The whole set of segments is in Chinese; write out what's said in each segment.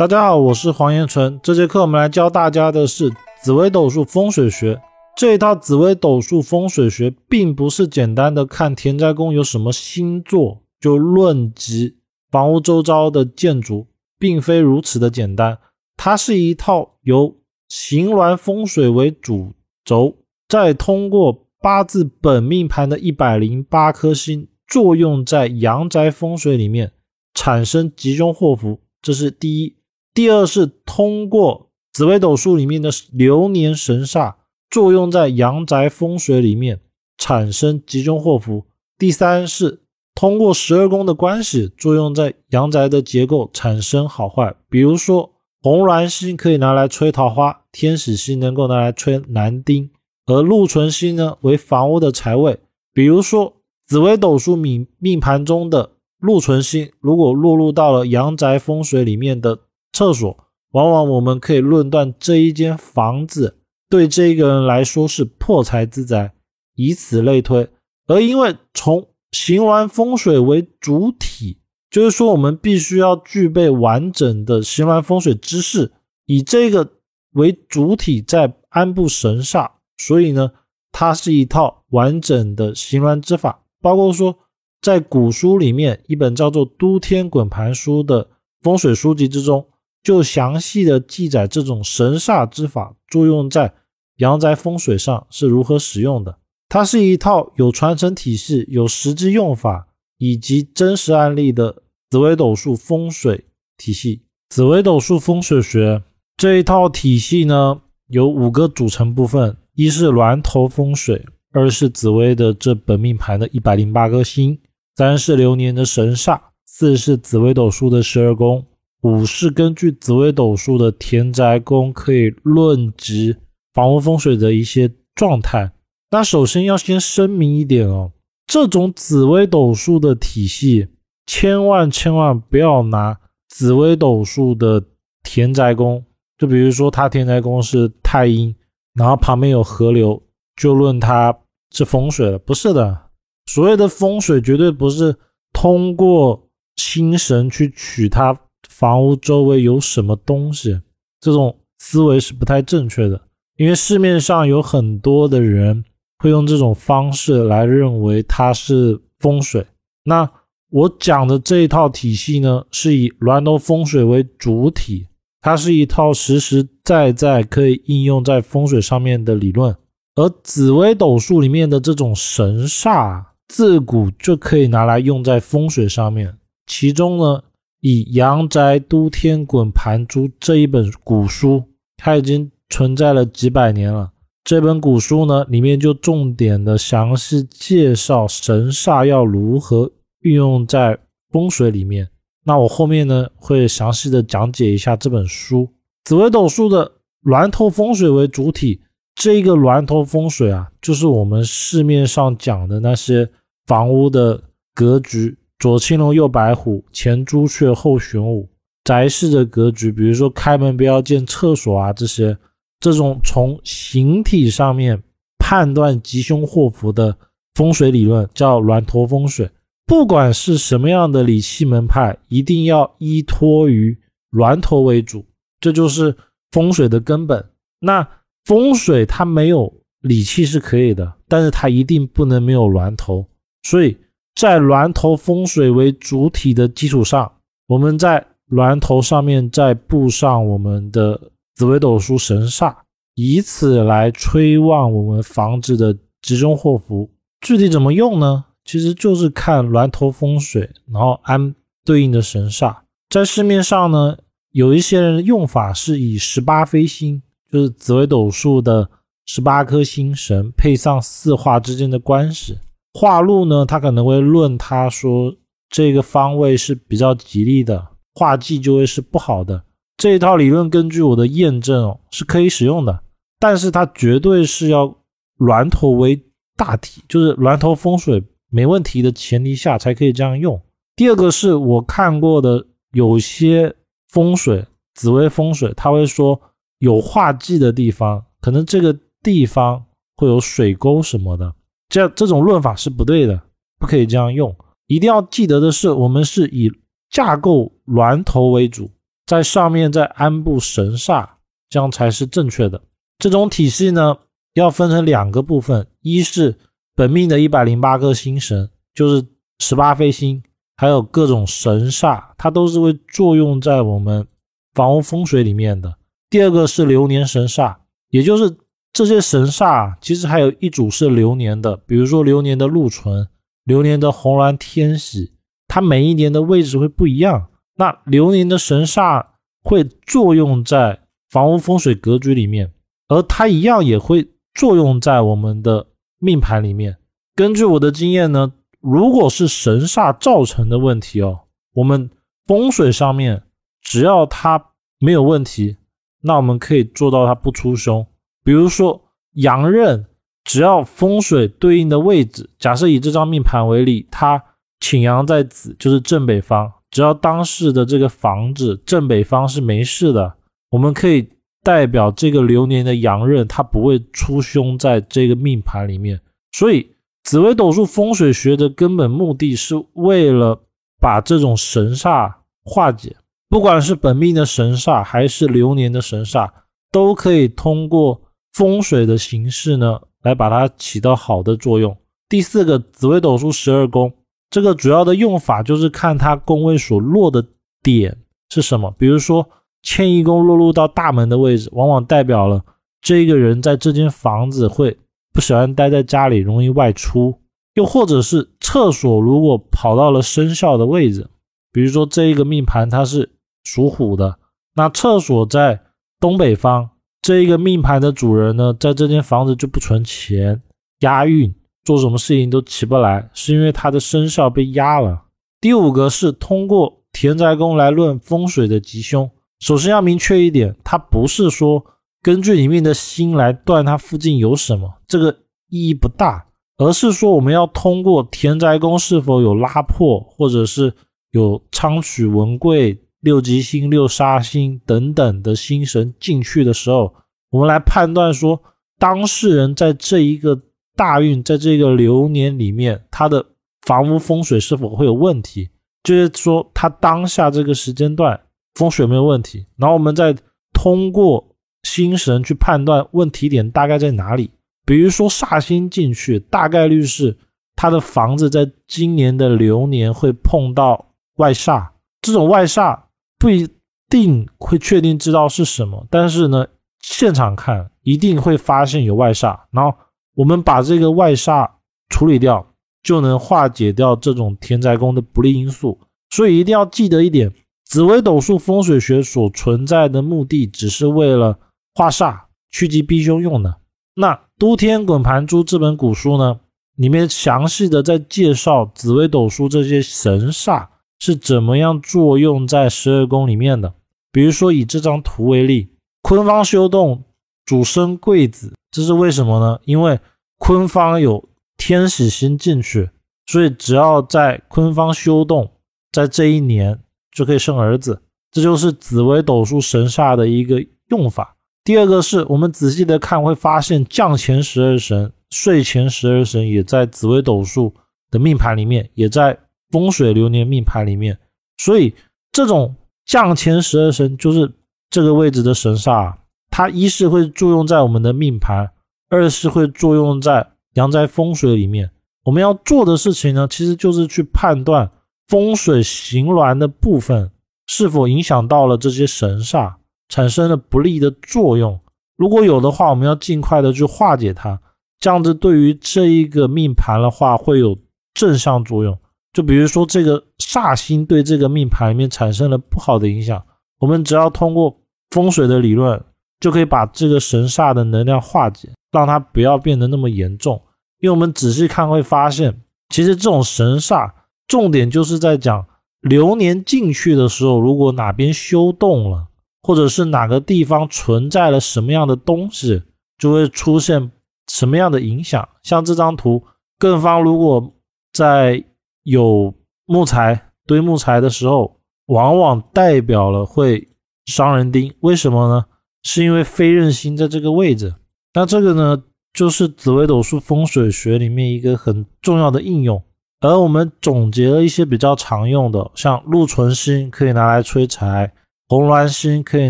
大家好，我是黄延纯。这节课我们来教大家的是紫微斗数风水学。这一套紫微斗数风水学，并不是简单的看田宅宫有什么星座就论及房屋周遭的建筑，并非如此的简单。它是一套由形峦风水为主轴，再通过八字本命盘的一百零八颗星作用在阳宅风水里面，产生吉凶祸福。这是第一。第二是通过紫微斗数里面的流年神煞作用在阳宅风水里面产生吉凶祸福。第三是通过十二宫的关系作用在阳宅的结构产生好坏。比如说红鸾星可以拿来吹桃花，天使星能够拿来吹男丁，而禄存星呢为房屋的财位。比如说紫微斗数命命盘中的禄存星如果落入到了阳宅风水里面的。厕所往往我们可以论断这一间房子对这个人来说是破财之宅，以此类推。而因为从行完风水为主体，就是说我们必须要具备完整的行完风水知识，以这个为主体在安布神煞，所以呢，它是一套完整的行完之法。包括说在古书里面一本叫做《都天滚盘书》的风水书籍之中。就详细的记载这种神煞之法作用在阳宅风水上是如何使用的。它是一套有传承体系、有实际用法以及真实案例的紫微斗数风水体系。紫微斗数风水学这一套体系呢，有五个组成部分：一是峦头风水，二是紫微的这本命盘的一百零八颗星，三是流年的神煞，四是紫微斗数的十二宫。五是根据紫微斗数的田宅宫，可以论及房屋风水的一些状态。那首先要先声明一点哦，这种紫微斗数的体系，千万千万不要拿紫微斗数的田宅宫，就比如说它田宅宫是太阴，然后旁边有河流，就论它是风水了。不是的，所谓的风水绝对不是通过星神去取它。房屋周围有什么东西？这种思维是不太正确的，因为市面上有很多的人会用这种方式来认为它是风水。那我讲的这一套体系呢，是以峦头风水为主体，它是一套实实在在可以应用在风水上面的理论。而紫微斗数里面的这种神煞，自古就可以拿来用在风水上面，其中呢。以《阳宅都天滚盘珠》这一本古书，它已经存在了几百年了。这本古书呢，里面就重点的详细介绍神煞要如何运用在风水里面。那我后面呢，会详细的讲解一下这本书。紫微斗数的峦头风水为主体，这个峦头风水啊，就是我们市面上讲的那些房屋的格局。左青龙，右白虎，前朱雀，后玄武。宅室的格局，比如说开门不要见厕所啊，这些这种从形体上面判断吉凶祸福的风水理论叫峦头风水。不管是什么样的理气门派，一定要依托于峦头为主，这就是风水的根本。那风水它没有理气是可以的，但是它一定不能没有峦头，所以。在峦头风水为主体的基础上，我们在峦头上面再布上我们的紫微斗数神煞，以此来催旺我们房子的吉凶祸福。具体怎么用呢？其实就是看峦头风水，然后安对应的神煞。在市面上呢，有一些人的用法是以十八飞星，就是紫微斗数的十八颗星神，配上四化之间的关系。化禄呢，他可能会论他说这个方位是比较吉利的，化忌就会是不好的。这一套理论根据我的验证哦，是可以使用的，但是它绝对是要峦头为大体，就是峦头风水没问题的前提下才可以这样用。第二个是我看过的有些风水紫微风水，他会说有化忌的地方，可能这个地方会有水沟什么的。这这种论法是不对的，不可以这样用。一定要记得的是，我们是以架构峦头为主，在上面再安布神煞，这样才是正确的。这种体系呢，要分成两个部分：一是本命的一百零八颗星神，就是十八飞星，还有各种神煞，它都是会作用在我们房屋风水里面的。第二个是流年神煞，也就是这些神煞，其实还有一组是流年的，比如说流年的禄存、流年的红鸾天喜，它每一年的位置会不一样。那流年的神煞会作用在房屋风水格局里面，而它一样也会作用在我们的命盘里面。根据我的经验呢，如果是神煞造成的问题哦，我们风水上面只要它没有问题，那我们可以做到它不出凶。比如说阳刃，只要风水对应的位置，假设以这张命盘为例，它请阳在子，就是正北方。只要当时的这个房子正北方是没事的，我们可以代表这个流年的阳刃，它不会出凶在这个命盘里面。所以紫微斗数风水学的根本目的是为了把这种神煞化解，不管是本命的神煞还是流年的神煞，都可以通过风水的形式呢来把它起到好的作用。第四个，紫微斗数十二宫。这个主要的用法就是看它宫位所落的点是什么，比如说迁移宫落入到大门的位置，往往代表了这个人在这间房子会不喜欢待在家里，容易外出；又或者是厕所如果跑到了生肖的位置，比如说这一个命盘它是属虎的，那厕所在东北方，这一个命盘的主人呢，在这间房子就不存钱，押运。做什么事情都起不来，是因为他的生肖被压了。第五个是通过田宅宫来论风水的吉凶。首先要明确一点，它不是说根据里面的星来断它附近有什么，这个意义不大，而是说我们要通过田宅宫是否有拉破，或者是有昌曲文贵、六吉星、六杀星等等的星神进去的时候，我们来判断说当事人在这一个。大运在这个流年里面，他的房屋风水是否会有问题？就是说，他当下这个时间段风水没有问题，然后我们再通过星神去判断问题点大概在哪里。比如说煞星进去，大概率是他的房子在今年的流年会碰到外煞，这种外煞不一定会确定知道是什么，但是呢，现场看一定会发现有外煞，然后。我们把这个外煞处理掉，就能化解掉这种田宅宫的不利因素。所以一定要记得一点：紫微斗数风水学所存在的目的，只是为了化煞、趋吉避凶用的。那《都天滚盘珠》这本古书呢，里面详细的在介绍紫微斗数这些神煞是怎么样作用在十二宫里面的。比如说以这张图为例，坤方修动，主生贵子，这是为什么呢？因为坤方有天喜星进去，所以只要在坤方修动，在这一年就可以生儿子。这就是紫微斗数神煞的一个用法。第二个是我们仔细的看，会发现降前十二神、睡前十二神也在紫微斗数的命盘里面，也在风水流年命盘里面。所以这种降前十二神就是这个位置的神煞，它一是会作用在我们的命盘。二是会作用在阳宅风水里面，我们要做的事情呢，其实就是去判断风水行峦的部分是否影响到了这些神煞，产生了不利的作用。如果有的话，我们要尽快的去化解它，这样子对于这一个命盘的话会有正向作用。就比如说这个煞星对这个命盘里面产生了不好的影响，我们只要通过风水的理论，就可以把这个神煞的能量化解。让它不要变得那么严重，因为我们仔细看会发现，其实这种神煞重点就是在讲流年进去的时候，如果哪边修动了，或者是哪个地方存在了什么样的东西，就会出现什么样的影响。像这张图，艮方如果在有木材堆木材的时候，往往代表了会伤人丁。为什么呢？是因为飞刃星在这个位置。那这个呢，就是紫微斗数风水学里面一个很重要的应用，而我们总结了一些比较常用的，像禄存星可以拿来催财，红鸾星可以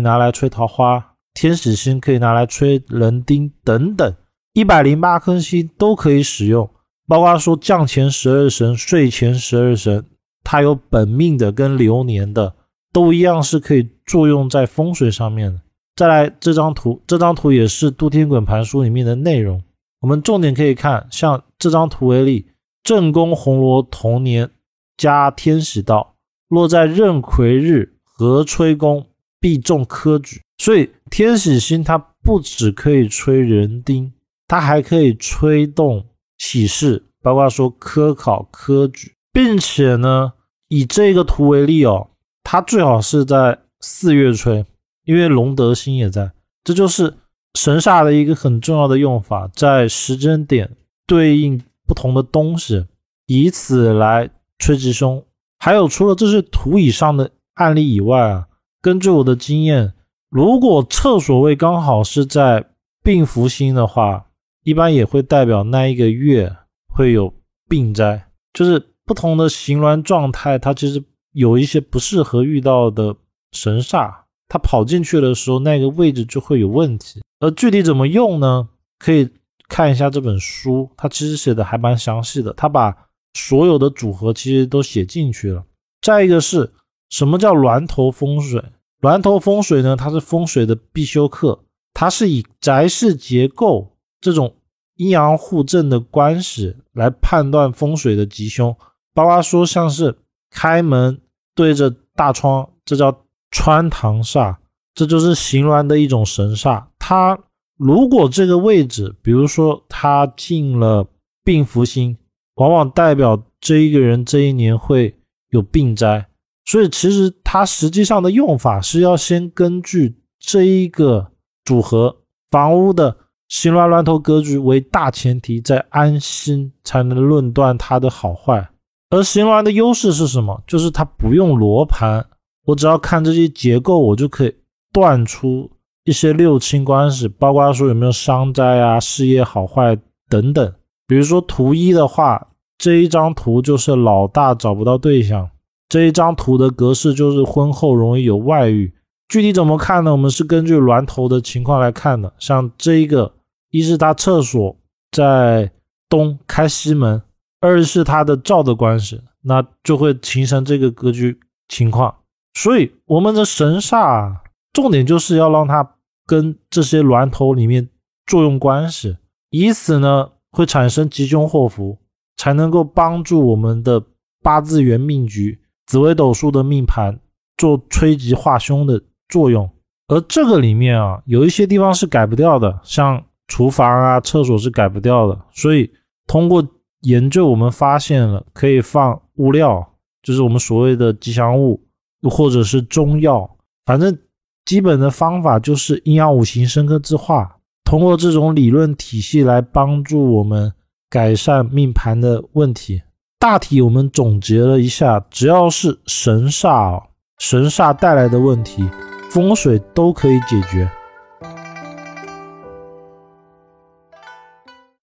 拿来催桃花，天使星可以拿来催人丁等等，一百零八颗星都可以使用。包括说降前十二神、睡前十二神，它有本命的跟流年的，都一样是可以作用在风水上面的。再来这张图，这张图也是杜天滚盘书里面的内容。我们重点可以看，像这张图为例，正宫红罗同年加天喜道落在壬癸日合吹宫，必中科举。所以天喜星它不只可以吹人丁，它还可以吹动喜事，包括说科考科举，并且呢，以这个图为例哦，它最好是在四月吹。因为龙德星也在，这就是神煞的一个很重要的用法，在时间点对应不同的东西，以此来吹吉凶。还有，除了这些图以上的案例以外啊，根据我的经验，如果厕所位刚好是在病福星的话，一般也会代表那一个月会有病灾，就是不同的行鸾状态，它其实有一些不适合遇到的神煞。它跑进去的时候，那个位置就会有问题。而具体怎么用呢？可以看一下这本书，它其实写的还蛮详细的。它把所有的组合其实都写进去了。再一个是什么叫峦头风水？峦头风水呢？它是风水的必修课，它是以宅室结构这种阴阳互正的关系来判断风水的吉凶。包括说像是开门对着大窗，这叫。穿堂煞，这就是行鸾的一种神煞。它如果这个位置，比如说它进了病福星，往往代表这一个人这一年会有病灾。所以其实它实际上的用法是要先根据这一个组合房屋的行鸾峦头格局为大前提，再安心才能论断它的好坏。而行鸾的优势是什么？就是它不用罗盘。我只要看这些结构，我就可以断出一些六亲关系，包括说有没有伤灾啊、事业好坏等等。比如说图一的话，这一张图就是老大找不到对象，这一张图的格式就是婚后容易有外遇。具体怎么看呢？我们是根据峦头的情况来看的。像这一个，一是他厕所在东开西门，二是他的照的关系，那就会形成这个格局情况。所以我们的神煞重点就是要让它跟这些峦头里面作用关系，以此呢会产生吉凶祸福，才能够帮助我们的八字元命局、紫微斗数的命盘做催吉化凶的作用。而这个里面啊，有一些地方是改不掉的，像厨房啊、厕所是改不掉的。所以通过研究，我们发现了可以放物料，就是我们所谓的吉祥物。又或者是中药，反正基本的方法就是阴阳五行生克制化，通过这种理论体系来帮助我们改善命盘的问题。大体我们总结了一下，只要是神煞，神煞带来的问题，风水都可以解决。